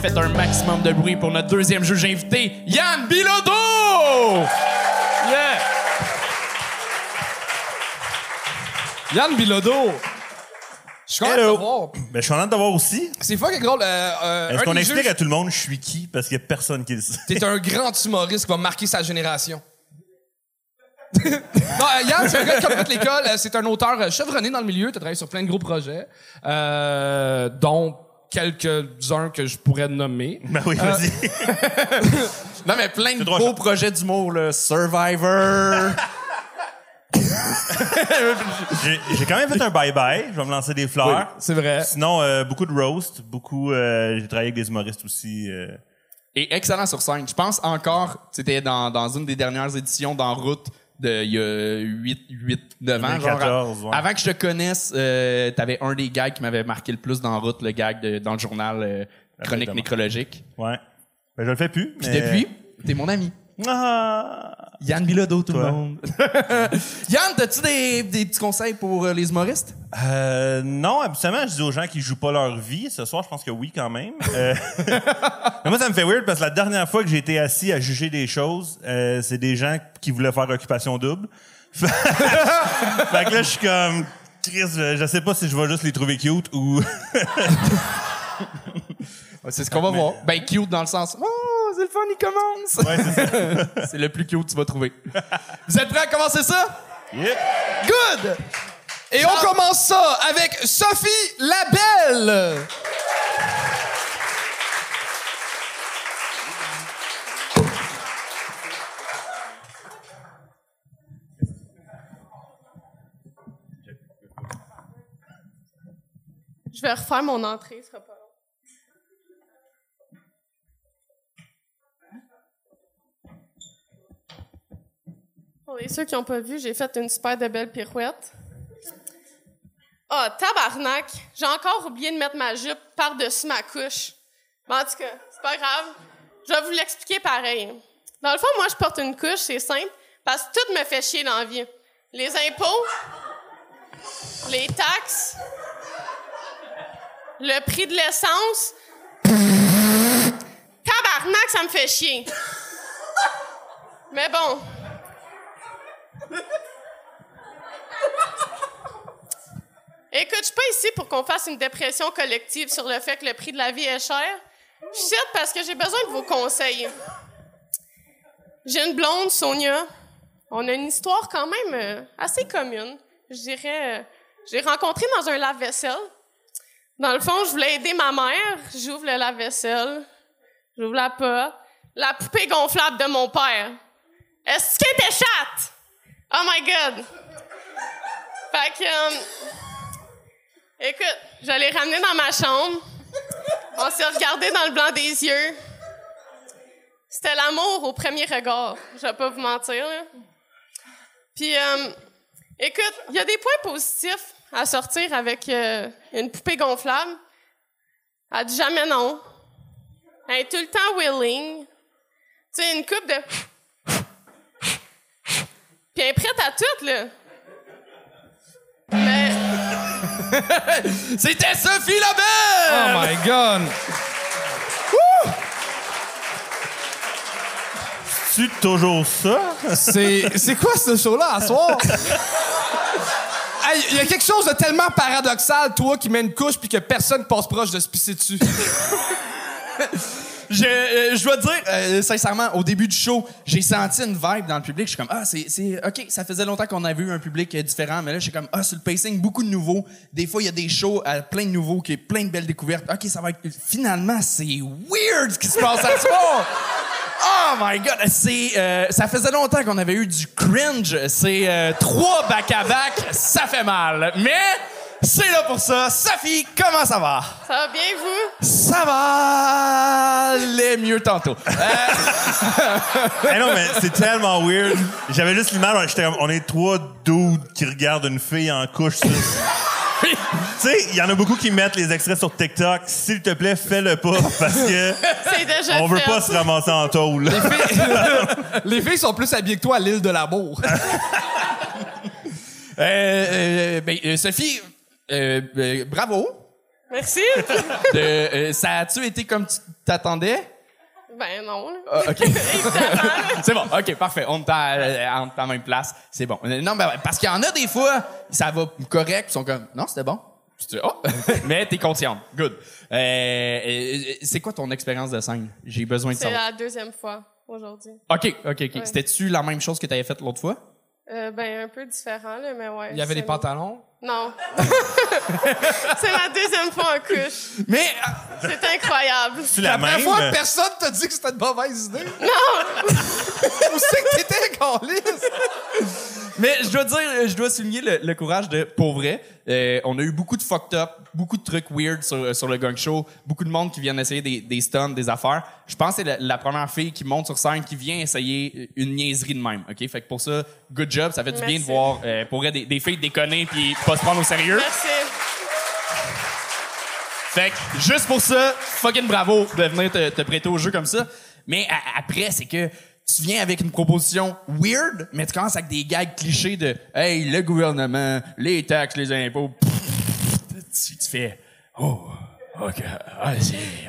Faites un maximum de bruit pour notre deuxième juge invité, Yann Bilodeau! Yeah! Yann Bilodeau. Je suis content de te voir. Ben, je suis content de t'avoir aussi. C'est fucking drôle. Euh, euh, Est-ce qu'on explique juges- à tout le monde je suis qui? Parce qu'il y a personne qui le sait. T'es un grand humoriste qui va marquer sa génération. non, euh, Yann, c'est un gars qui fait l'école. Euh, C'est un auteur euh, chevronné dans le milieu. T'as travaillé sur plein de gros projets, euh, dont quelques-uns que je pourrais nommer. Ben oui, vas-y. Non, mais plein de beaux projets d'humour, là. Survivor. J'ai quand même fait un bye-bye. Je vais me lancer des fleurs. c'est vrai. Sinon, euh, beaucoup de roast. Beaucoup... euh, J'ai travaillé avec des humoristes aussi. euh. Et excellent sur scène. Je pense encore, c'était dans, dans une des dernières éditions d'En route de il y a 8, 8 9 ans. genre, 2014, ouais. Avant que je te connaisse, euh, t'avais un des gags qui m'avait marqué le plus dans route, le gag de- dans le journal euh, Chronique Exactement. nécrologique. Ouais. Ben, je le fais plus. Puis mais- depuis, t'es mon ami. Ah! Yann Bilodeau, tout Toi. le monde. Yann, t'as-tu des, des petits conseils pour euh, les humoristes? Euh, non, habituellement, je dis aux gens qui jouent pas leur vie. Ce soir, je pense que oui, quand même. Euh, mais moi, ça me fait weird parce que la dernière fois que j'ai été assis à juger des choses, euh, c'est des gens qui voulaient faire occupation double. fait que là, je suis comme, Chris, je, je sais pas si je vais juste les trouver cute ou... c'est ce qu'on va voir. Ben, cute dans le sens, oh, c'est le fun, il commence. ouais, c'est ça. c'est le plus cute que tu vas trouver. Vous êtes prêts à commencer ça? Yeah. Good! Et on commence ça avec Sophie Labelle. Je vais refaire mon entrée, ce sera Pour les ceux qui n'ont pas vu, j'ai fait une super de belle pirouette. Ah, tabarnak! J'ai encore oublié de mettre ma jupe par-dessus ma couche. Mais en tout cas, c'est pas grave. Je vais vous l'expliquer pareil. Dans le fond, moi, je porte une couche, c'est simple, parce que tout me fait chier dans la vie. Les impôts, les taxes, le prix de l'essence. Tabarnak, ça me fait chier. Mais bon. Écoute, je suis pas ici pour qu'on fasse une dépression collective sur le fait que le prix de la vie est cher. Je suis parce que j'ai besoin de vos conseils. J'ai une blonde, Sonia. On a une histoire quand même euh, assez commune. Je dirais, euh, j'ai rencontré dans un lave-vaisselle. Dans le fond, je voulais aider ma mère. J'ouvre le lave-vaisselle. J'ouvre la porte. La poupée gonflable de mon père. Est-ce qu'elle était chatte? Oh my God! Fait que... euh, écoute, je l'ai ramenée dans ma chambre. On s'est regardé dans le blanc des yeux. C'était l'amour au premier regard. Je vais pas vous mentir, là. Puis, euh, écoute, il y a des points positifs à sortir avec euh, une poupée gonflable. Elle dit jamais non. Elle est tout le temps willing. Tu sais, une coupe de... Puis elle est prête à tout, là. Mais... C'était Sophie Labelle! Oh my God! Tu toujours ça? C'est, c'est quoi ce show-là à soir? Il y a quelque chose de tellement paradoxal, toi qui mets une couche puis que personne passe proche de se pisser dessus. Je, euh, je dois dire, euh, sincèrement, au début du show, j'ai senti une vibe dans le public. Je suis comme, ah, c'est, OK, ça faisait longtemps qu'on avait eu un public euh, différent, mais là, je suis comme, ah, sur le pacing, beaucoup de nouveaux. Des fois, il y a des shows à plein de nouveaux, qui plein de belles découvertes. OK, ça va être. Finalement, c'est weird ce qui se passe à soir! Oh my god, c'est euh, ça faisait longtemps qu'on avait eu du cringe. C'est euh, trois back à back, ça fait mal. Mais c'est là pour ça. Sophie, comment ça va? Ça va bien, vous? Ça va aller mieux tantôt. Eh non, mais c'est tellement weird. J'avais juste l'image, j'étais comme, on est trois dudes qui regardent une fille en couche. sur- tu sais, il y en a beaucoup qui mettent les extraits sur TikTok. S'il te plaît, fais-le pas parce que C'est déjà on veut fait. pas se ramasser en tôle. Les filles sont plus habillées que toi à l'île de l'amour. Euh, euh, ben, euh, Sophie, euh, euh, bravo. Merci. De, euh, ça a-tu été comme tu t'attendais? ben non. là. Ah, OK. C'est bon, OK, parfait. On est à, euh, on est à la même place. C'est bon. Non, mais ouais, parce qu'il y en a des fois, ça va correct, ils sont comme, non, c'était bon. Puis tu fais, oh, mais t'es consciente. Good. Euh, euh, c'est quoi ton expérience de scène? J'ai besoin de C'est savoir. la deuxième fois aujourd'hui. OK, OK, OK. Ouais. C'était-tu la même chose que t'avais faite l'autre fois? Euh, ben, un peu différent, là, mais ouais. Il y avait des c'est- pantalons? Non. c'est ma deuxième fois en couche. Mais, C'est incroyable. C'est la première même. fois, personne t'a dit que c'était une mauvaise idée? Non! Où c'est que t'étais, câlisse? Mais je dois dire, je dois souligner le, le courage de, pour vrai, euh, on a eu beaucoup de fucked up, beaucoup de trucs weird sur, sur le gang show, beaucoup de monde qui viennent essayer des, des stunts, des affaires. Je pense que c'est la, la première fille qui monte sur scène qui vient essayer une niaiserie de même, OK? Fait que pour ça, good job, ça fait du bien de voir, euh, pour vrai, des, des filles déconner puis pas se prendre au sérieux. Merci. Fait que, juste pour ça, fucking bravo de venir te, te prêter au jeu comme ça. Mais après, c'est que tu viens avec une proposition weird, mais tu commences avec des gags clichés de Hey, le gouvernement, les taxes, les impôts. Tu, tu fais Oh, OK. Ah,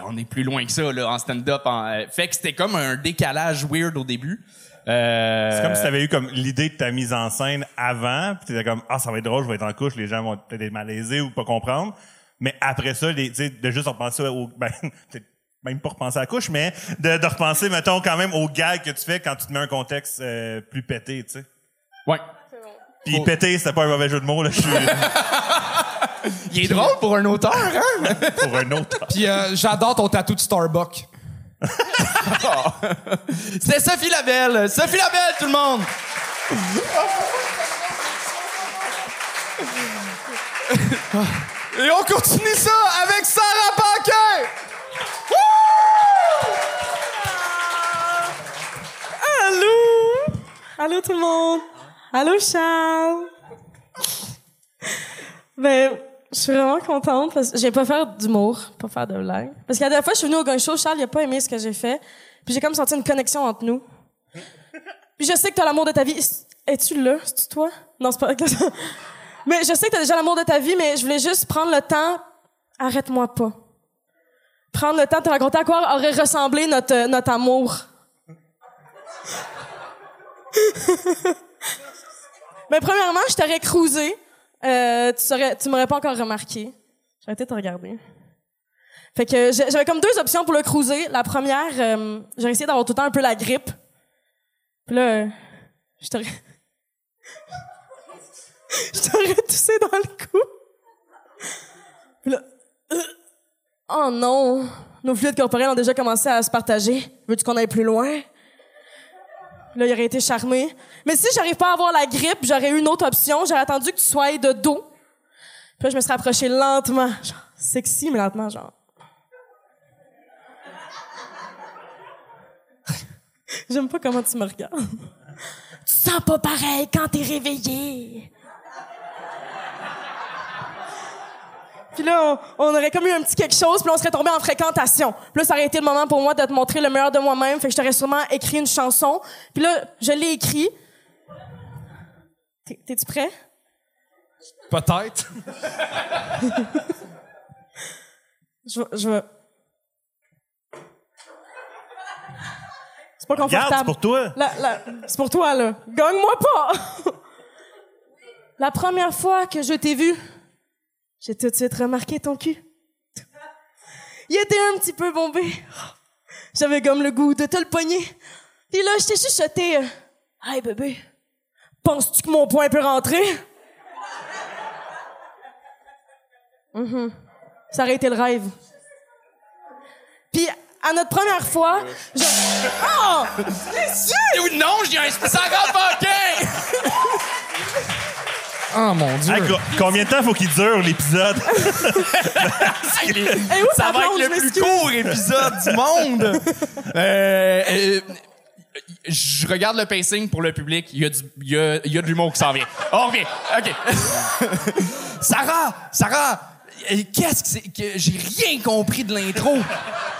on est plus loin que ça, là, en stand-up. en- euh, fait que c'était comme un décalage weird au début. Euh, C'est comme si t'avais eu comme l'idée de ta mise en scène avant, puis t'étais comme ah ça va être drôle, je vais être en couche, les gens vont peut-être être malaisés ou pas comprendre. Mais après ça, les, de juste repenser au ben même pas repenser à la couche, mais de, de repenser mettons quand même au gag que tu fais quand tu te mets un contexte euh, plus pété, tu sais. Ouais. C'est bon. Puis Faut- pété, c'était pas un mauvais jeu de mots là, je suis Il est drôle pour un auteur, hein? pour un autre. Puis euh, j'adore ton tatou de Starbucks. C'était Sophie Labelle. Sophie Labelle, tout le monde! Et on continue ça avec Sarah Paquin! Allô? Tout le monde? Allô Charles? Ben, je suis vraiment contente parce que j'ai pas faire d'humour, pas faire de blagues. Parce que la dernière fois, je suis venue au Gun Show, Charles, il a pas aimé ce que j'ai fait. Puis j'ai comme senti une connexion entre nous. Puis je sais que t'as l'amour de ta vie. Es-tu là? C'est-tu toi? Non, c'est pas. Mais je sais que t'as déjà l'amour de ta vie, mais je voulais juste prendre le temps. Arrête-moi pas. Prendre le temps de te raconter à quoi aurait ressemblé notre, euh, notre amour. Mais premièrement, je t'aurais cruisé. Euh, tu saurais, tu m'aurais pas encore remarqué. J'aurais peut-être te regarder. Fait que j'avais comme deux options pour le cruiser. La première, euh, j'aurais essayé d'avoir tout le temps un peu la grippe. Puis là, euh, je t'aurais... je t'aurais toussé dans le cou. Puis là... euh, oh non! Nos fluides corporels ont déjà commencé à se partager. Veux-tu qu'on aille plus loin? Là, il aurait été charmé. Mais si j'arrive pas à avoir la grippe, j'aurais eu une autre option. J'aurais attendu que tu sois de dos. Puis là, je me serais approchée lentement. Genre, sexy, mais lentement, genre. J'aime pas comment tu me regardes. Tu sens pas pareil quand t'es réveillé. Puis là, on, on aurait comme eu un petit quelque chose, puis on serait tombé en fréquentation. Puis là, ça aurait été le moment pour moi de te montrer le meilleur de moi-même. Fait que je t'aurais sûrement écrit une chanson. Puis là, je l'ai écrit. T'es- T'es-tu prêt? Peut-être. Je vais... Je. C'est pas Regarde, confortable. c'est pour toi. C'est pour toi, là. Gagne-moi pas! la première fois que je t'ai vu, j'ai tout de suite remarqué ton cul. Il était un petit peu bombé. J'avais comme le goût de te le pogner. Puis là, je t'ai chuchoté. euh, Hey, bébé, penses-tu que mon poing peut rentrer? Mhm. Ça aurait été le rêve. Puis, à notre première fois, je... Oh! Ou non, j'ai un Sarah Paquin! Oh mon dieu. Hey, combien de temps faut qu'il dure l'épisode? Ça va être le plus court épisode du monde. Euh, euh, je regarde le pacing pour le public. Il y a, du, il y a, il y a de l'humour qui s'en vient. On revient. OK. Sarah, Sarah, qu'est-ce que c'est que j'ai rien compris de l'intro?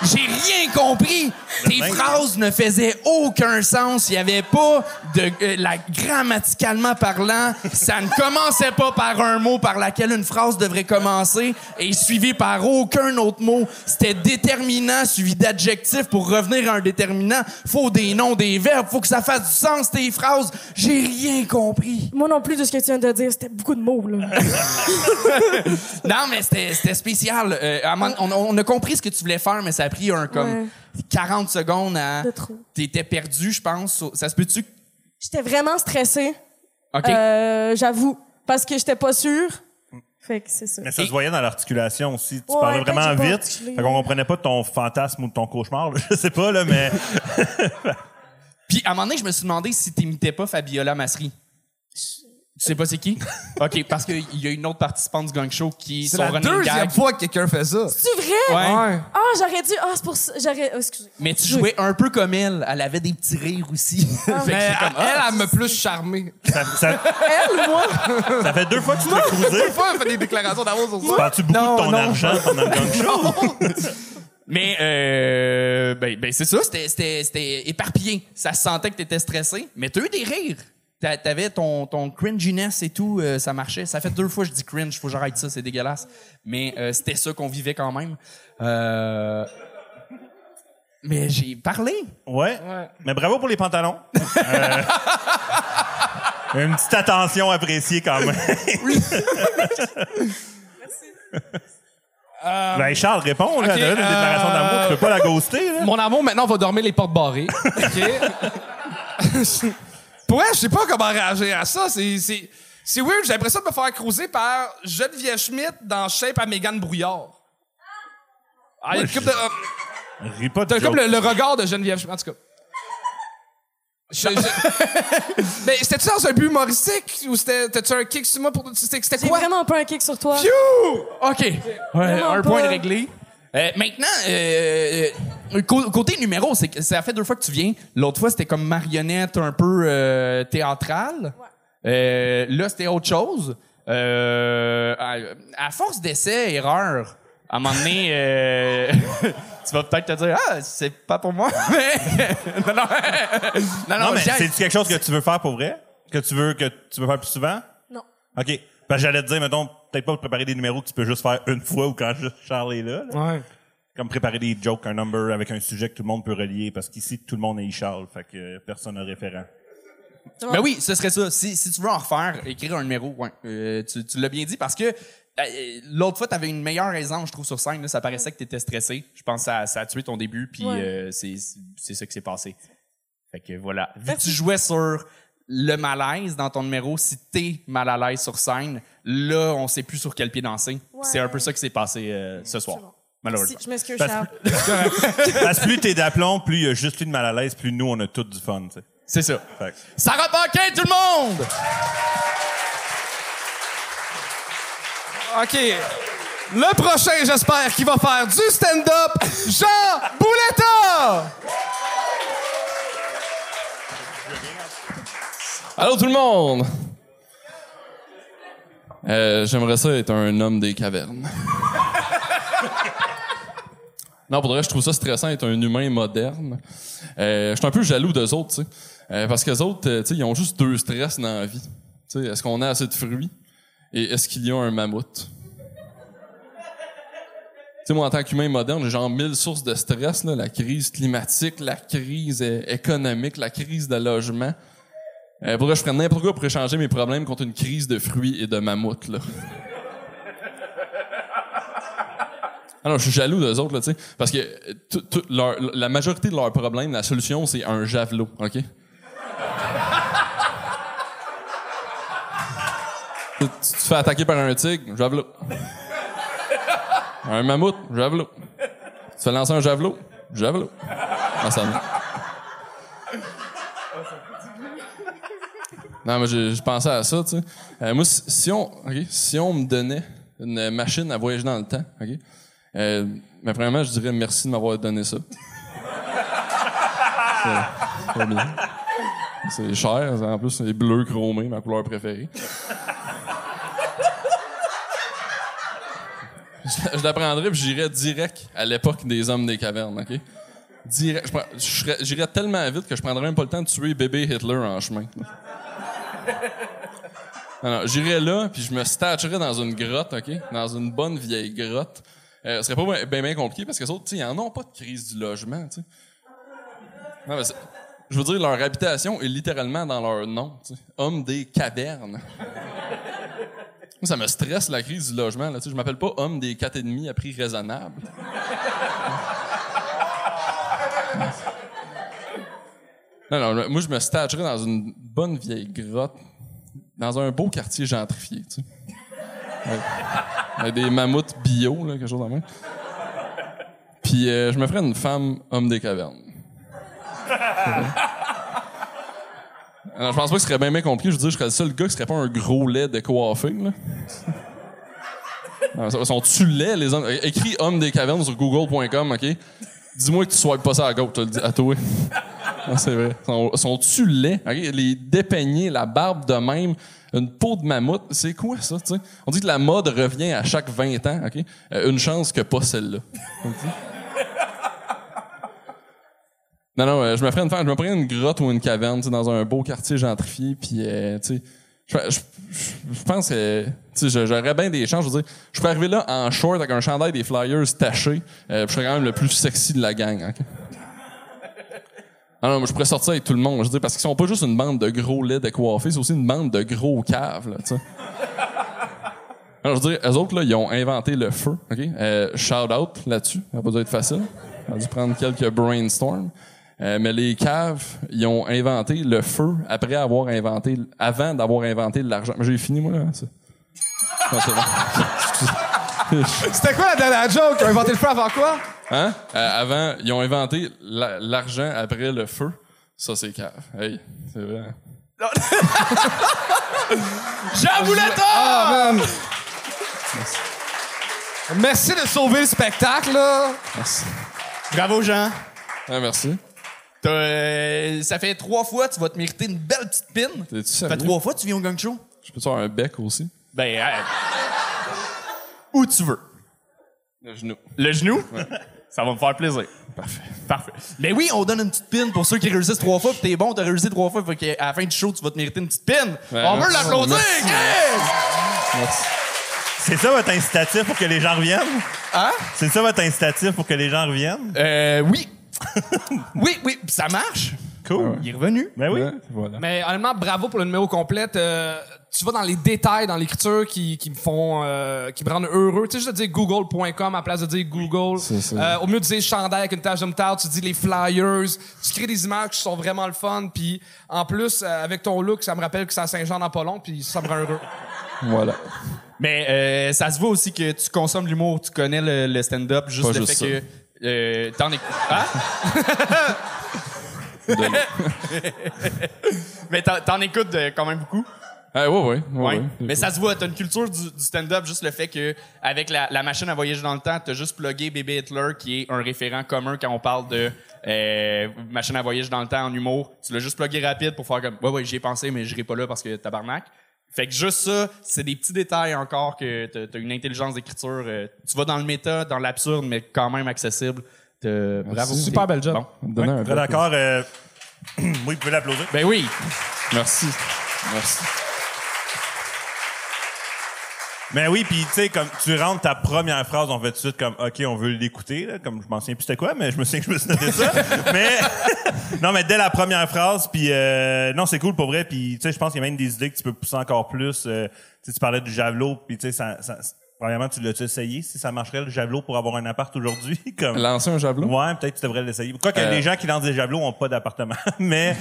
J'ai rien compris. Tes phrases ne faisaient aucun sens. Il y avait pas de euh, la grammaticalement parlant, ça ne commençait pas par un mot par laquelle une phrase devrait commencer et suivi par aucun autre mot. C'était déterminant suivi d'adjectifs pour revenir à un déterminant. Faut des noms, des verbes, faut que ça fasse du sens tes phrases. J'ai rien compris. Moi non plus de ce que tu viens de dire, c'était beaucoup de mots, là. Non, mais c'était spécial. Euh, on, on a compris ce que tu voulais faire, mais ça a pris un comme Ouais. 40 secondes à. T'étais perdu, je pense. Ça se peut-tu? J'étais vraiment stressée, OK. euh, j'avoue, parce que j'étais pas sûre. Fait que c'est ça. Mais ça se voyait dans l'articulation aussi. Tu Ouais, parlais vraiment vite. Fait qu'on comprenait pas ton fantasme ou ton cauchemar. là. Je sais pas, là, mais Puis à un moment donné, je me suis demandé si t'imitais pas Fabiola Massery. Tu sais pas c'est qui? OK, parce qu'il y a une autre participante du gang show qui C'est son la running deuxième gag. fois que quelqu'un fait ça. C'est vrai? Ouais. Ah, j'aurais dû. Ah, c'est pour ça. J'aurais. oh, excusez. Mais tu jouais un peu comme elle. Elle avait des petits rires aussi. Fait que Mais c'est comme, elle, ah, elle m'a plus charmé. ça, ça- Elle, moi? ça fait deux fois que tu te fais cruiser. Une fois, elle fait des déclarations d'amour sur ça. Parles-tu beaucoup Non, de ton non. argent pendant le gang show? Mais euh, ben, ben c'est ça, c'était, c'était, c'était éparpillé. Ça se sentait que t'étais stressé, mais t'as eu des rires. T'a- T'avais ton, ton cringiness et tout, euh, ça marchait. Ça fait deux fois que je dis cringe, faut que j'arrête ça, c'est dégueulasse. Mais euh, c'était ça qu'on vivait quand même. Euh, mais j'ai parlé. Ouais. Mais bravo pour les pantalons. Euh, Une petite attention appréciée quand même. Ben, Charles, réponds, là. Une déclaration euh, d'amour. Tu peux pas la ghoster, là. Mon amour, maintenant, on va dormir les portes barrées. OK? Pour vrai, je sais pas comment réagir à ça. C'est, c'est, c'est weird. J'ai l'impression de me faire cruiser par Geneviève Schmidt dans Shape à Mégane Brouillard. Ah, il y a une couple de... ah, Ris pas de T'as comme le, le regard de Geneviève Schmidt, en tout cas. Je- je- Mais c'était-tu dans un but humoristique ou c'était, t'as-tu un kick sur moi pour, c'était, c'était J'ai quoi? vraiment pas un kick sur toi. Phew! OK. Ouais, un pas. point de réglé. Euh, maintenant, euh, euh, cô- côté numéro, c'est que ça fait deux fois que tu viens. L'autre fois, c'était comme marionnette un peu euh, théâtrale. Euh, là, c'était autre chose. Euh, à, à force d'essais, erreurs, à un moment donné, euh, tu vas peut-être te dire ah c'est pas pour moi. Mais non non non Non, mais c'est quelque chose que tu veux faire pour vrai? Que tu veux, que tu veux faire plus souvent? Non. OK. Parce que j'allais te dire, mettons, peut-être pas préparer des numéros que tu peux juste faire une fois ou quand juste Charles est là. là. Ouais. Comme préparer des jokes, un number avec un sujet que tout le monde peut relier. Parce qu'ici, tout le monde est Charles. Fait que personne n'a référent. Ben oui, ce serait ça. Si, si tu veux en refaire, écrire un numéro, ouais. Euh, tu tu l'as bien dit parce que euh, l'autre fois, tu avais une meilleure aisance, je trouve, sur scène. Là, ça paraissait que tu étais stressé. Je pense que ça, ça a tué ton début, puis Ouais. euh, c'est c'est ça qui s'est passé. Fait que voilà. Vu que tu jouais sur le malaise dans ton numéro, si t'es mal à l'aise sur scène, là, on sait plus sur quel pied danser. C'est un peu ça qui s'est passé euh, ce soir. bon. Malheureusement. Si, je m'excuse, Parce- Charles. Parce que plus t'es d'aplomb, plus il y a juste lui de mal à l'aise, plus nous, on a tout du fun, tu sais. C'est ça. Fait Sarah Paquin, tout le monde! OK. Le prochain, j'espère, qui va faire du stand-up, Jean Bouletta! Allô tout le monde! Euh, J'aimerais ça être un homme des cavernes. non, pour vrai, je trouve ça stressant être un humain moderne. Euh, je suis un peu jaloux d'eux autres, tu sais. Euh, parce que les autres, tu sais, ils ont juste deux stress dans la vie. Tu sais, est-ce qu'on a assez de fruits? Et est-ce qu'il y a un mammouth? Tu sais, moi, en tant qu'humain moderne, j'ai genre mille sources de stress, là. La crise climatique, la crise économique, la crise de logement. Euh, pour vrai, je ferais n'importe quoi pour échanger mes problèmes contre une crise de fruits et de mammouths, là. Alors, je suis jaloux d'eux autres, là, tu sais. Parce que euh, tout- tout leur- la majorité de leurs problèmes, la solution, c'est un javelot, OK? tu, te fais attaquer par un tigre, javelot. Un mammouth, javelot. Tu te fais lancer un javelot, javelot. Ah, Non, mais je, je pensais à ça, tu sais. Euh, moi, si, si on, si on me donnait une machine à voyager dans le temps, ok, euh, mais premièrement, je dirais merci de m'avoir donné ça. C'est pas bien. C'est cher, en plus, c'est bleu chromé, ma couleur préférée. je, je l'apprendrais puis j'irais direct à l'époque des hommes des cavernes, OK? Direct. J'irais tellement vite que je prendrais même pas le temps de tuer bébé Hitler en chemin. Alors, j'irais là, puis je me stacherais dans une grotte, OK? Dans une bonne vieille grotte. Euh, ce serait pas bien compliqué parce que les autres, ils en ont pas de crise du logement. Non, mais je veux dire, leur habitation est littéralement dans leur nom, tu. Homme des cavernes. Ça me stresse la crise du logement. Là. Tu je m'appelle pas homme des quatre et demi à prix raisonnable. Non, non, moi, je me stagerais dans une bonne vieille grotte, dans un beau quartier gentrifié, tu sais. Avec, des mammouths bio, là, quelque chose en même. Puis euh, je me ferais une femme homme des cavernes. Alors, je pense pas que ce serait bien, bien compliqué. Je veux dire, je serais le seul gars qui serait pas un gros lait de coiffing, là. Sont-tu laids, les hommes? Écris homme des cavernes sur google.com, OK? Dis-moi que tu swipes pas ça à gauche, à toi. Ah, c'est vrai. Sont- Sont-tu laids? Les dépeignés, la barbe de même, une peau de mammouth, c'est quoi ça? On dit que la mode revient à chaque 20 ans, OK? Euh, une chance que pas celle-là. Non, non, euh, je me ferais une grotte ou une caverne, dans un beau quartier gentrifié, puis, euh, je, pense que, j'aurais bien des chances, je veux pourrais arriver là en short avec un chandail des Flyers taché, je serais quand même le plus sexy de la gang? Ah non, moi, je pourrais sortir avec tout le monde, je veux dire, parce qu'ils sont pas juste une bande de gros laits décoiffés, c'est aussi une bande de gros caves, là, tu sais. Alors, je veux dire, eux autres, là, ils ont inventé le feu, OK? Euh, shout out là-dessus. Ça va pas dû être facile. On a dû prendre quelques brainstorm. Euh, mais les caves, ils ont inventé le feu après avoir inventé, avant d'avoir inventé l'argent. Mais J'ai fini, moi, là. ça. Non, c'est bon. C'était quoi la dernière joke? Ils ont inventé le feu avant quoi? Hein? Euh, avant, ils ont inventé la- l'argent après le feu. Ça, c'est cave. Hey, c'est vrai. Jean Bouletta! Ah, man! Merci de sauver le spectacle, là. Merci. Bravo, Jean. Ah, merci. Euh, ça fait trois fois, tu vas te mériter une belle petite pin. T'es-tu Ça fait trois fois que tu viens au gang show. Je peux te faire un bec aussi? Ben, euh, où tu veux. Le genou. Le genou? Ça va me faire plaisir. Parfait. Parfait. Mais oui, on donne une petite pin pour ceux qui réussissent trois fois, pis t'es bon, t'as réussi trois fois, fait qu'à la fin du show, tu vas te mériter une petite pin. Ouais, on veut l'applaudir! Merci. Yes! Merci. C'est ça votre incitatif pour que les gens reviennent? Hein? C'est ça votre incitatif pour que les gens reviennent? Euh, oui. oui, oui, ça marche. Cool. Il est revenu. Ben oui. Ouais, voilà. Mais honnêtement, bravo pour le numéro complet. Euh, tu vas dans les détails dans l'écriture qui, qui me font, euh, qui me rendent heureux. Tu sais, juste de dire google.com à la place de dire Google. C'est ça. Euh, au mieux de dire chandail avec une tache de moutarde, tu dis les flyers. Tu crées des images qui sont vraiment le fun. Puis en plus, euh, avec ton look, ça me rappelle que c'est à Saint-Jean dans pas long. Puis ça me rend heureux. Voilà. Mais euh, ça se voit aussi que tu consommes l'humour, tu connais le, le stand-up, juste Pas le juste fait que euh, t'en écoutes. Hein? Mais t'en, t'en écoutes euh, quand même beaucoup? Ah, ouais, ouais. ouais. Mais ça se voit, t'as une culture du, du stand-up, juste le fait que avec la, la machine à voyager dans le temps, t'as juste plugué Bébé Hitler, qui est un référent commun quand on parle de euh, machine à voyager dans le temps en humour. Tu l'as juste plugué rapide pour faire comme ouais ouais j'y ai pensé mais j'irai pas là parce que tabarnak. Fait que juste ça, c'est des petits détails encore que t'as, t'as une intelligence d'écriture. euh, tu vas dans le méta, dans l'absurde, mais quand même accessible. T'as- Bravo. Super belle job. Bon. Donner un Très d'accord. euh, oui, vous pouvez l'applaudir. Ben oui. Merci. Merci. Mais oui, puis tu sais, comme tu rentres ta première phrase, on fait tout de suite comme OK, on veut l'écouter, là, comme je m'en souviens plus c'était quoi, mais je me souviens que je me suis noté ça. mais non, mais dès la première phrase, puis euh, non, c'est cool pour vrai, puis tu sais, je pense qu'il y a même des idées que tu peux pousser encore plus. euh, tu parlais du javelot, puis tu sais, ça, ça, premièrement, tu l'as-tu essayé? Si ça marcherait le javelot pour avoir un appart aujourd'hui, comme. Lancer un javelot? Ouais, peut-être que tu devrais l'essayer. Quoi que Euh. les gens qui lancent des javelots ont pas d'appartement. mais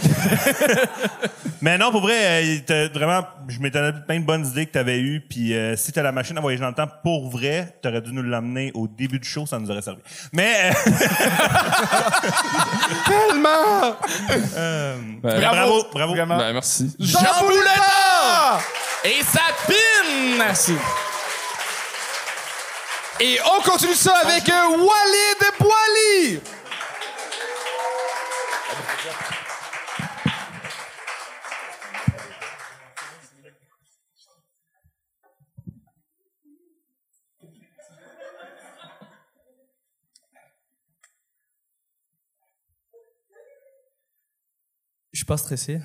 mais non, pour vrai, euh, t'as vraiment, je m'étonnais de plein de bonnes idées que tu avais eues. Puis euh, si t'as la machine à voyager dans le temps, pour vrai, t'aurais dû nous l'amener au début du show, ça nous aurait servi. Mais euh, Tellement! Ben, bravo, bravo. ben, merci. Jean Bouletta! Et sa pin! Merci. Et on continue ça avec euh, Walid Boili. Je suis pas stressé.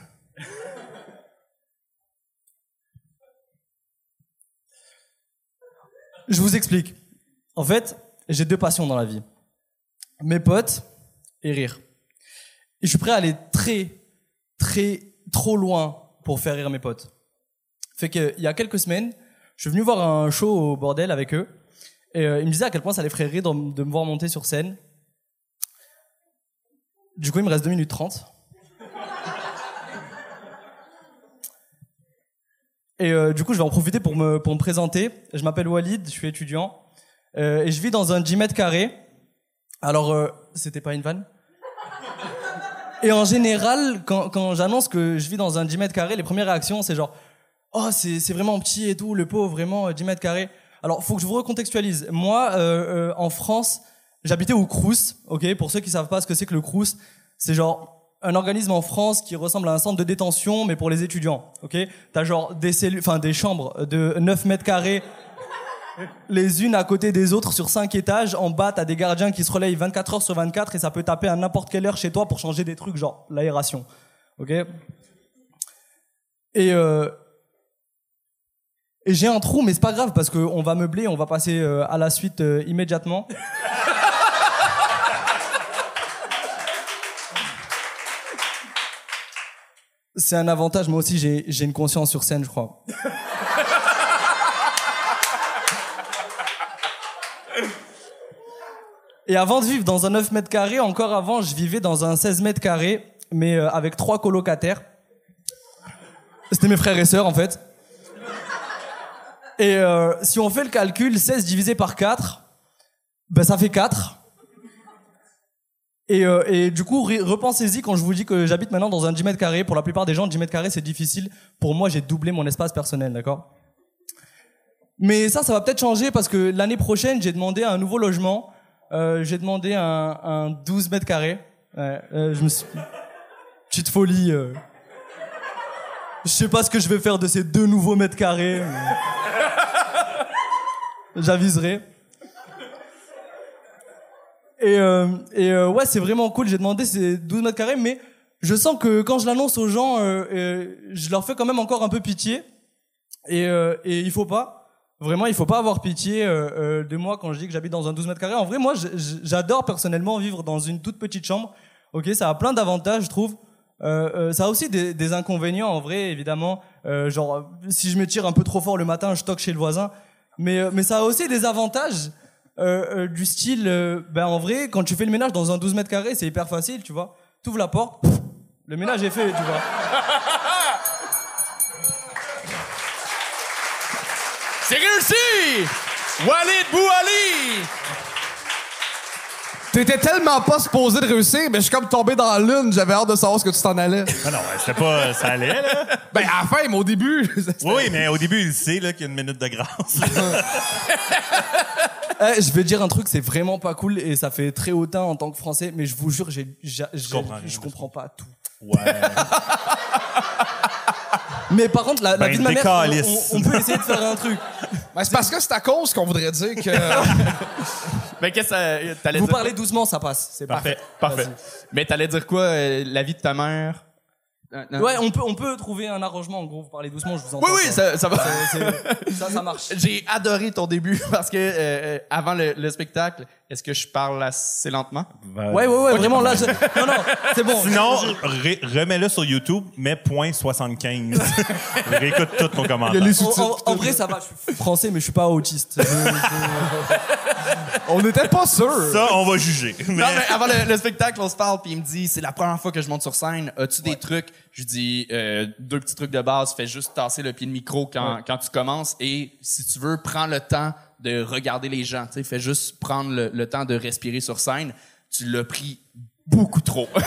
Je vous explique. En fait, j'ai deux passions dans la vie. Mes potes et rire. Et je suis prêt à aller très, très, trop loin pour faire rire mes potes. Fait que, il y a quelques semaines, je suis venu voir un show au bordel avec eux. Et euh, ils me disaient à quel point ça les ferait rire de, de me voir monter sur scène. Du coup, il me reste 2 minutes 30. Et euh, du coup, je vais en profiter pour me, pour me présenter. Je m'appelle Walid, je suis étudiant. Euh, et je vis dans un 10 mètres carrés. Alors, euh, c'était pas une vanne Et en général, quand, quand j'annonce que je vis dans un 10 mètres carrés, les premières réactions, c'est genre « Oh, c'est vraiment petit et tout, le pauvre, vraiment, euh, 10 mètres carrés. » Alors, faut que je vous recontextualise. Moi, euh, euh, en France, j'habitais au Crous, ok? Pour ceux qui savent pas ce que c'est que le Crous, c'est genre un organisme en France qui ressemble à un centre de détention, mais pour les étudiants, ok? T'as genre des enfin des chambres de 9 mètres carrés, les unes à côté des autres sur 5 étages. En bas, t'as des gardiens qui se relayent 24 heures sur 24 et ça peut taper à n'importe quelle heure chez toi pour changer des trucs, genre l'aération, ok? Et euh, et j'ai un trou, mais c'est pas grave parce qu'on va meubler, on va passer euh, à la suite euh, immédiatement. C'est un avantage, moi aussi j'ai une conscience sur scène, je crois. Et avant de vivre dans un 9 mètres carrés, encore avant, je vivais dans un 16 mètres carrés, mais euh, avec trois colocataires. C'était mes frères et sœurs, en fait. Et euh, si on fait le calcul, 16 divisé par 4, ben ça fait 4. Et, euh, et du coup, re- repensez-y quand je vous dis que j'habite maintenant dans un 10 mètres carrés. Pour la plupart des gens, 10 mètres carrés, c'est difficile. Pour moi, j'ai doublé mon espace personnel, d'accord? Mais ça, ça va peut-être changer parce que l'année prochaine, j'ai demandé un nouveau logement. Euh, j'ai demandé un, un 12 mètres carrés. Ouais, euh, je me suis... Petite folie. euh. Je sais pas ce que je vais faire de ces deux nouveaux mètres carrés. J'aviserai. Et, euh, et euh, ouais, c'est vraiment cool. J'ai demandé ces 12 mètres carrés, mais je sens que quand je l'annonce aux gens, je leur fais quand même encore un peu pitié. Et, et il faut pas. Vraiment, il faut pas avoir pitié euh, euh, de moi quand je dis que j'habite dans un 12 mètres carrés. En vrai, moi, j'adore personnellement vivre dans une toute petite chambre. Ok, ça a plein d'avantages, je trouve. Euh, euh, ça a aussi des, des inconvénients, en vrai, évidemment. Euh, genre, si je me tire un peu trop fort le matin, je toque chez le voisin. Mais, euh, mais ça a aussi des avantages du style, ben en vrai, quand tu fais le ménage dans un 12 mètres carrés, c'est hyper facile, tu vois. T'ouvres la porte, pff, le ménage est fait, tu vois. C'est réussi! Walid Bouali! T'étais tellement pas supposé de réussir, mais je suis comme tombé dans la lune. J'avais hâte de savoir ce que tu t'en allais. Ah non, ouais, c'était pas. Ça allait, là. Ben, à la fin, mais au début. Oui, oui, mais au début, il sait là, qu'il y a une minute de grâce. Eh, je vais dire un truc, c'est vraiment pas cool et ça fait très hautain en tant que français, mais je vous jure, j'ai, j'ai- j'ai- comprends rien, je comprends pas tout. Ouais. Mais par contre, la, la Ben, vie de ma mère, on, décalisse. on- on peut essayer de faire un truc. Ben, c'est parce que c'est à cause qu'on voudrait dire que. Mais qu'est-ce que ça- t'allais Vous dire? parlez doucement, ça passe. C'est Parfait, parfait. parfait. Mais t'allais dire quoi? euh, la vie de ta mère? Euh, non. Ouais, on peut, on peut trouver un arrangement. En gros, vous parlez doucement, je vous entends. Oui, oui, ça, ça va. Ça, ça marche. J'ai adoré ton début parce que euh, euh, avant le, le spectacle, est-ce que je parle assez lentement? Ouais, ouais, ouais, vraiment là. Je... Non, non, c'est bon. Sinon, remets-le sur YouTube, mets point 75. Réécoute tous nos commentaires. En, en- en vrai, ça va. Je suis français, mais je suis pas autiste. On n'était pas sûr. Ça, on va juger. Mais- Non, mais avant le, le spectacle, on se parle, puis il me dit, c'est la première fois que je monte sur scène. As-tu des trucs? Je dis, euh, deux petits trucs de base. Fais juste tasser le pied de micro quand, quand tu commences. Et si tu veux, prends le temps de regarder les gens. Tu sais, fais juste prendre le, le temps de respirer sur scène. Tu l'as pris beaucoup trop.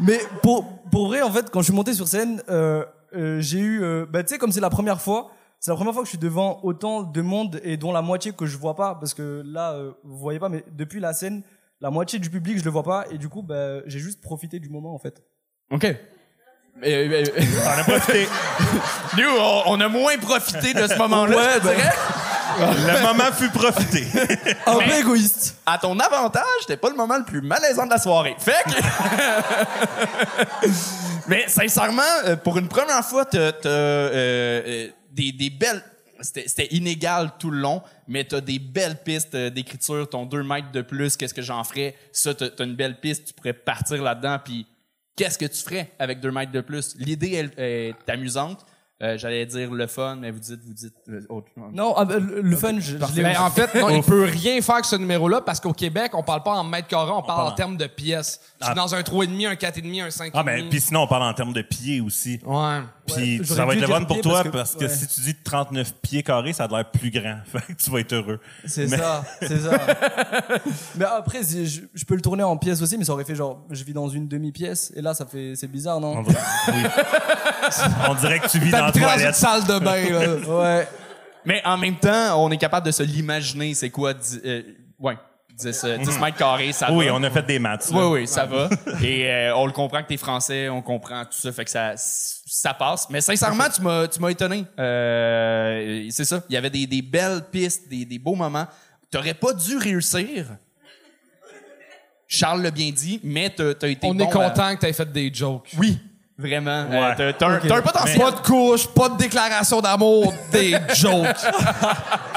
Mais pour, pour vrai, en fait, quand je suis monté sur scène, euh, euh, j'ai eu, euh, bah, tu sais, comme c'est la première fois, c'est la première fois que je suis devant autant de monde et dont la moitié que je vois pas, parce que là, euh, vous voyez pas, mais depuis la scène, la moitié du public, je le vois pas, et du coup, bah, j'ai juste profité du moment, en fait. OK. Mais, mais- On a profité. nous, on, on a moins profité de ce moment-là. Ouais, je te ben- dirais. Le moment fut profité. Un peu égoïste. À ton avantage, c'était pas le moment le plus malaisant de la soirée. Fait que... Mais sincèrement, euh, pour une première fois, t'as, t'as, euh, euh, des, des belles... C'était, c'était inégal tout le long, mais t'as des belles pistes euh, d'écriture. Ton 2 mètres de plus, qu'est-ce que j'en ferais? Ça, t'as, t'as une belle piste, tu pourrais partir là-dedans, puis qu'est-ce que tu ferais avec 2 mètres de plus? L'idée elle, est amusante. Euh, j'allais dire le fun, mais vous dites, vous dites euh, autre chose. Non, ah, ben, le le fun, je, je l'ai Ben, en fait, non, il peut rien faire avec ce numéro-là parce qu'au Québec, on parle pas en mètres carrés, on parle en termes de pièces. Je suis Ah. dans un 3,5, un 4,5, un 5,5. Ah, ben, puis sinon, on parle en termes de pieds aussi. Ouais. Puis Ouais, ça va être le fun pour toi parce parce que- ouais. si tu dis 39 pieds carrés, ça a l'air plus grand. Fait que tu vas être heureux. C'est Mais- ça, c'est ça. mais après, si je, je peux le tourner en pièces aussi, mais ça aurait fait genre, je vis dans une demi-pièce, et là, ça fait, c'est bizarre, On non? oui. On dirait que tu vis dans la dans une toilette. salle de bain, là. Ouais. Mais en même temps, on est capable de se l'imaginer, c'est quoi, euh, ouais, 10, euh, 10 mètres carrés, ça Oui, va. on a fait des maths. là. Oui, oui, ça va. Et euh, on le comprend que t'es français, on comprend tout ça, fait que ça, ça passe. Mais sincèrement, tu m'as, tu m'as étonné. Euh, c'est ça. Il y avait des, des belles pistes, des, des beaux moments. T'aurais pas dû réussir. Charles l'a bien dit, mais t'as, t'as été On bon est à- content que t'aies fait des jokes. Oui, vraiment. Euh, Ouais. t'as, t'as un, t'as un potentiel. Pas de couche, pas de déclaration d'amour, des jokes.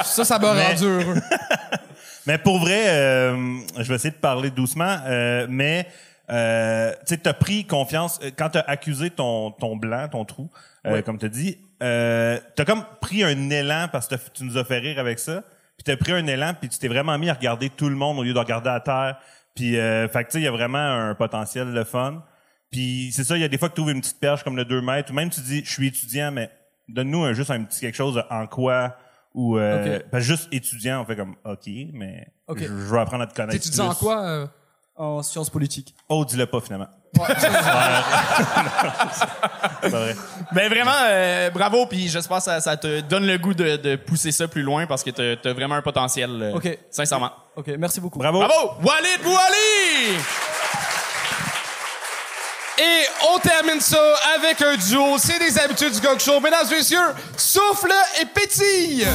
ça, ça m'a Mais- rendu heureux. Mais pour vrai, euh, je vais essayer de parler doucement, euh, mais euh, tu t'as pris confiance euh, quand t'as accusé ton ton blanc, ton trou, euh, comme t'as dit. Euh, t'as comme pris un élan parce que tu nous as fait rire avec ça. Puis t'as pris un élan, puis tu t'es vraiment mis à regarder tout le monde au lieu de regarder à terre. Puis, euh, fait que tu sais, il y a vraiment un potentiel de fun. Puis c'est ça, il y a des fois que tu ouvres une petite perche comme le 2 mètres, ou même tu dis, je suis étudiant, mais donne-nous juste un petit quelque chose en quoi ou euh, Ok. parce que juste étudiant, on fait comme OK, mais je, je veux apprendre à te connaître. T'étudies en quoi? euh? En sciences politiques. Oh, dis-le pas finalement. C'est pas vrai. Ben vraiment, euh, bravo, puis j'espère que ça, ça te donne le goût de, de pousser ça plus loin parce que t'as, t'as vraiment un potentiel. euh, Ok. Sincèrement. Ok, merci beaucoup. Bravo. Bravo! Walid Bouali! Et on termine ça avec un duo. C'est des habitudes du Gog Show. Mesdames et messieurs, souffle et pétille!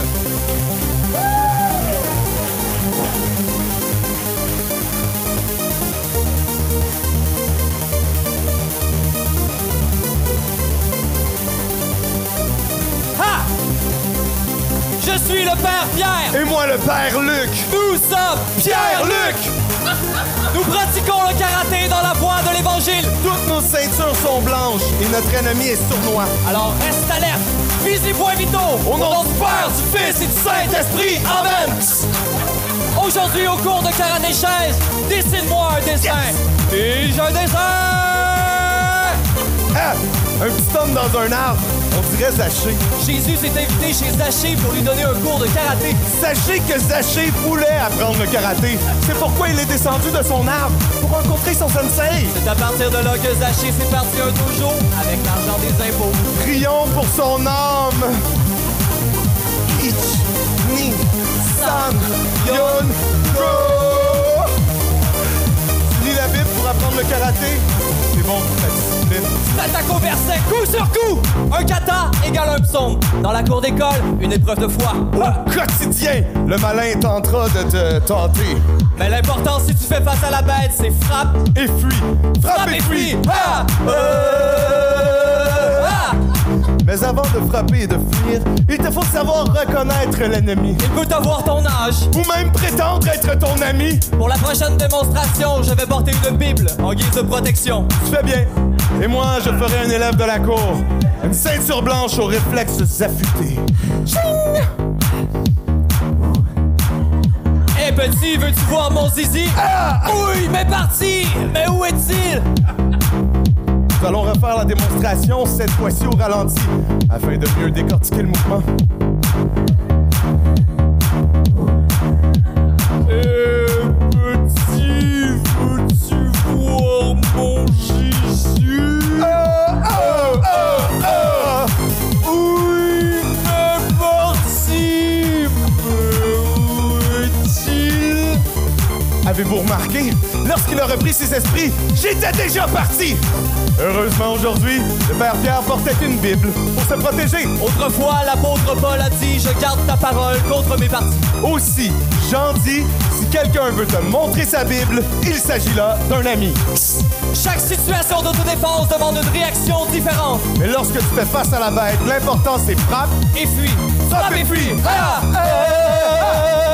Je suis le père Pierre. Et moi, le père Luc. Nous sommes Pierre-Luc. Nous pratiquons le karaté dans la voie de l'évangile. Toutes nos ceintures sont blanches et notre ennemi est sournois. Alors reste alerte. Visez point vito. Au nom du Père, du Fils et du Saint-Esprit. Amen. Aujourd'hui, au cours de karaté chaise, dessine-moi un dessin. Et j'ai un dessin. Ah! Un petit homme dans un arbre. On dirait Zaché. Jésus s'est invité chez Zaché pour lui donner un cours de karaté. Sachez que Zaché voulait apprendre le karaté. C'est pourquoi il est descendu de son arbre pour rencontrer son sensei. C'est à partir de là que Zaché s'est parti un dojo avec l'argent des impôts. Prions pour son âme. Ich, ni, san, yon, go. Tu lis la Bible pour apprendre le karaté. C'est bon discipline. T'attaques au verset, coup sur coup! Un kata égale un psaume. Dans la cour d'école, une épreuve de foi. Au quotidien, le malin tentera de te tenter. Mais l'important, si tu fais face à la bête, c'est frappe, Et fuis. Frappe frappe et et fuis. fuis! Ah! Euh! Ah! Mais avant de frapper et de fuir, il te faut savoir reconnaître l'ennemi. Il peut avoir ton âge. Ou même prétendre être ton ami. Pour la prochaine démonstration, je vais porter une Bible en guise de protection. Tu fais bien. Et moi, je ferai un élève de la cour. Une ceinture blanche aux réflexes affûtés. Hé petit, veux-tu voir mon zizi? Oui, mais parti! Mais où est-il? Nous allons refaire la démonstration, cette fois-ci au ralenti, afin de mieux décortiquer le mouvement. Avez-vous remarqué? lorsqu'il a repris ses esprits, j'étais déjà parti. Heureusement aujourd'hui, le père Pierre portait une Bible pour se protéger. Autrefois, l'apôtre Paul a dit Je garde ta parole contre mes partis. Aussi, Jean dit, si quelqu'un veut te montrer sa Bible, il s'agit là d'un ami. Chaque situation d'autodéfense demande une réaction différente. Mais lorsque tu fais face à la bête, l'important c'est frappe. Et fuis. Frappe et fuis. Ah! Euh,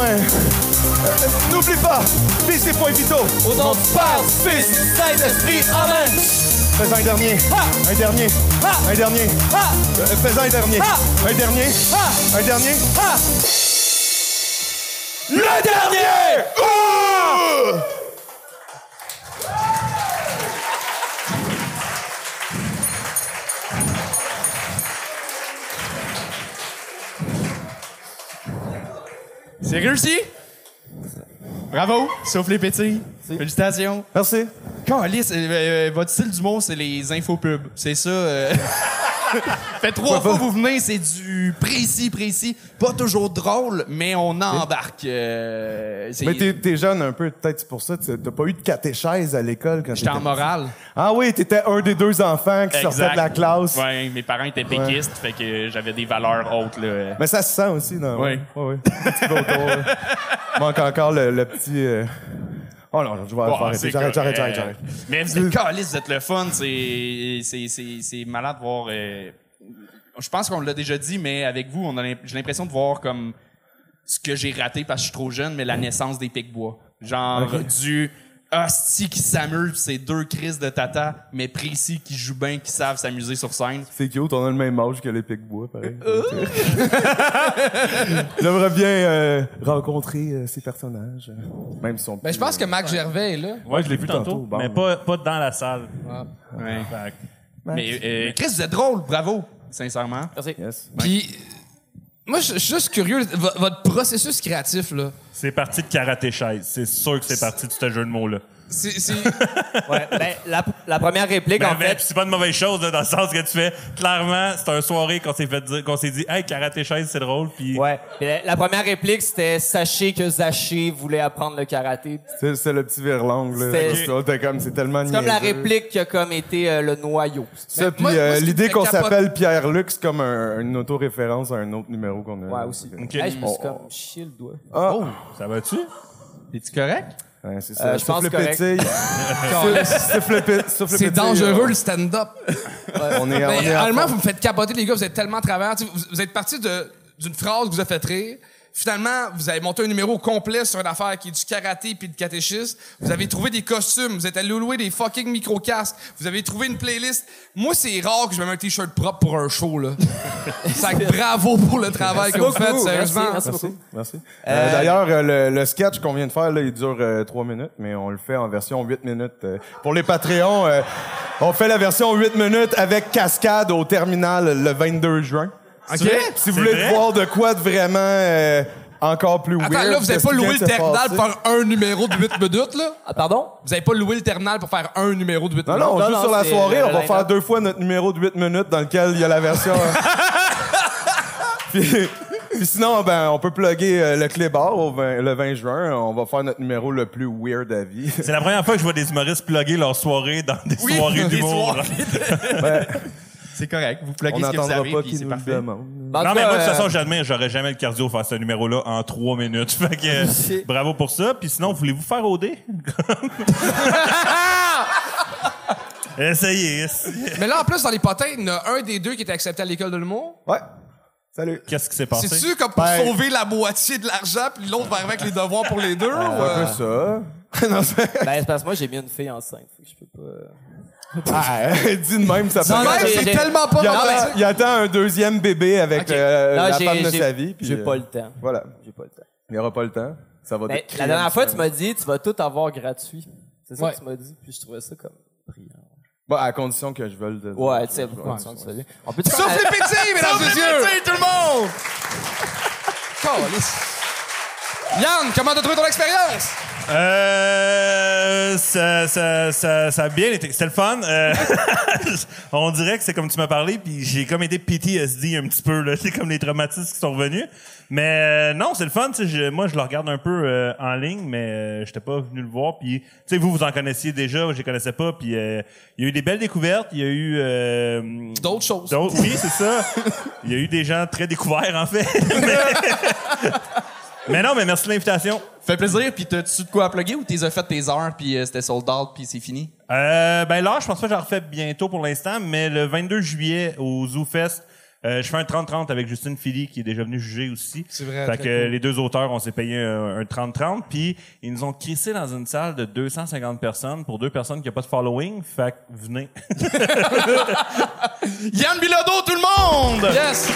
loin. N'oublie pas, fils et points vitaux. Au nom du Père, Fils, Saint-Esprit, Amen. Fais un dernier. Un dernier. Un dernier. Euh, Fais un dernier. Un dernier. Un dernier. Le dernier! C'est réussi? Bravo! Sauf les petits. Félicitations. Merci. Calice, euh, euh, votre style d'humour, c'est les infopubs. C'est ça. euh. fait trois fois vous? venez, c'est du précis, précis. Pas toujours drôle, mais on embarque. euh, c'est- Mais t'es, t'es jeune un peu, peut-être c'est pour ça. tu- T'as pas eu de catéchèse à l'école quand J'étais t'étais en morale. Ah oui, t'étais un des deux enfants qui sortait de la classe. Ouais, mes parents étaient péquistes, fait que j'avais des valeurs hautes, là. Mais ça se sent aussi, non? Oui. Ouais, ouais. Un petit peu autour, là. Manque encore le, le petit. euh, Oh non, je vais Bon, arrêter. J'arrête, j'arrête, j'arrête, j'arrête. Mais Vous êtes calice, vous êtes le fun. C'est, c'est, c'est, c'est malade de voir. euh, Je pense qu'on l'a déjà dit, mais avec vous, on a j'ai l'impression de voir comme ce que j'ai raté parce que je suis trop jeune, mais la naissance des Pic-Bois. Genre du hostie qui s'amuse, c'est deux crises de tata, mais précis, qui jouent bien, qui savent s'amuser sur scène. C'est cute, on a le même âge que les Pic-Bois, pareil. J'aimerais bien euh, rencontrer euh, ces personnages. euh, Même si sont Ben, je pense que Mac Gervais est là. Ouais, je l'ai vu tantôt, tantôt, bon. mais pas, pas dans la salle. Ouais. Fait que- Mais euh, Chris, vous êtes drôle, bravo, sincèrement. Yes. Puis, moi, je suis juste curieux. v- Votre processus créatif, là, C'est parti de karaté chaise. C'est sûr que c'est parti de ce jeu de mots-là. C'est. Ouais, ben, la, la première réplique, Ben, en ben, fait. c'est pas une mauvaise chose, là, dans le sens que tu fais. Clairement, c'est un soirée qu'on s'est fait dire, qu'on s'est dit, hey, karaté chaise, c'est drôle, puis. Ouais. La, la première réplique, c'était Sachez que Zaché voulait apprendre le karaté. C'est, c'est le petit verlang, là. C'était- comme, c'est tellement C'est comme la réplique qui a comme été euh, le noyau. Ça, puis moi- euh, l'idée qu'on s'appelle Pierre-Luc, c'est comme un, une auto-référence à un autre numéro qu'on a. Ouais, aussi. Ok. Hey, je me suis Oh. comme chié le doigt. Ah! Ça va-tu? Es-tu correct? Ouais, c'est ça. Euh, je pense Souffle correct. pétille. C'est dangereux le stand-up. On est, on Mais est à vous me faites capoter, les gars. Vous êtes tellement sais, Vous, vous êtes parti de- d'une phrase que vous a fait rire. Finalement, vous avez monté un numéro complet sur une affaire qui est du karaté puis du catéchisme. Vous avez trouvé des costumes. Vous êtes allé louer des fucking micro-casques. Vous avez trouvé une playlist. Moi, c'est rare que je me mette un t-shirt propre pour un show, là. Fait que bravo pour le travail que vous faites, sérieusement. Merci, merci Merci. Merci. Euh, D'ailleurs, euh, le, le sketch qu'on vient de faire, là, il dure euh, 3 minutes, mais on le fait en version 8 minutes. euh. pour les Patreons, euh, on fait la version 8 minutes avec cascade au terminal le 22 juin. OK? Si vous voulez vrai? voir de quoi de vraiment euh, encore plus Attends, weird. là, vous avez que ce pas loué le terminal pour faire un numéro de 8 minutes, là? Ah, pardon? Vous avez pas loué le terminal pour faire un numéro de 8 Non, minutes? non, Non, juste sur la c'est soirée, le on va faire deux fois notre numéro de 8 minutes dans lequel il y a la version. puis, puis sinon, ben, on peut plugger euh, le Clébar au 20 le 20 juin. On va faire notre numéro le plus weird à vie. C'est la première fois que je vois des humoristes plugger leur soirée dans des Oui, soirées d'humour. soirées. C'est correct. Vous pluguez ce que vous avez, pas puis c'est parfait. Non, mais moi, de toute euh, façon, j'admire, j'aurais jamais le cardio faire ce numéro-là en trois minutes. Fait que, euh, bravo pour ça. Puis sinon, voulez-vous faire OD? Essayez. essayez. Mais là, en plus, dans les potins, il y en a un des deux qui était accepté à l'école de l'humour. Ouais. Salut. Qu'est-ce qui s'est passé? C'est-tu comme pour Ben- sauver la moitié de l'argent, puis l'autre va arriver avec les devoirs pour les deux? ou, C'est un euh, peu ça. non, c'est... Ben, c'est parce que moi, j'ai mis une fille enceinte. Fait que je peux pas... euh, Ah, dit de même, ça Non, fait... non, Même, j'ai- c'est j'ai- tellement pas Il attend, il attend un deuxième bébé avec Ok. euh, Non, la j'ai- femme de j'ai- sa vie. puis, J'ai euh, pas le temps. Voilà. J'ai pas le temps. Il n'y aura pas le temps. Ça va Ben, te la dernière fois, tu m'as dit, tu vas tout avoir gratuit. C'est ça Ouais. que tu m'as dit. Puis je trouvais ça comme brillant. Bon, à condition que je veuille de... Ouais, tu sais, Ouais, ouais, fais bien. On peut Sauf les pétilles, mesdames et messieurs! tout le monde! Yann, comment t'as trouvé ton expérience? Euh, ça, ça, ça, ça a bien été. C'était le fun. Euh, on dirait que c'est comme tu m'as parlé, puis j'ai comme été PTSD un petit peu. là. C'est comme les traumatismes qui sont revenus. Mais euh, non, c'est le fun. je- moi, je le regarde un peu euh, en ligne, mais euh, j'étais pas venu le voir. Puis, tu sais, vous, vous en connaissiez déjà, je les connaissais pas. Puis, euh, il y a eu des belles découvertes. Il y a eu euh, D'autres choses. Oui, c'est ça. Il y a eu des gens très découverts, en fait. mais... mais non, mais merci de l'invitation. Fait plaisir, puis t'as-tu de quoi à plugger ou t'es fait tes heures, puis euh, c'était sold out, puis c'est fini? Euh, ben là, je pense pas que j'en refais bientôt pour l'instant, mais le 22 juillet au Zoo Fest, euh, je fais un 30-30 avec Justine Philly qui est déjà venue juger aussi. C'est vrai, Fait que cool. les deux auteurs, on s'est payé un un 30-30, puis ils nous ont crissé dans une salle de 250 personnes pour deux personnes qui n'ont pas de following. Fait que venez. Yann Bilodeau, tout le monde! Yes!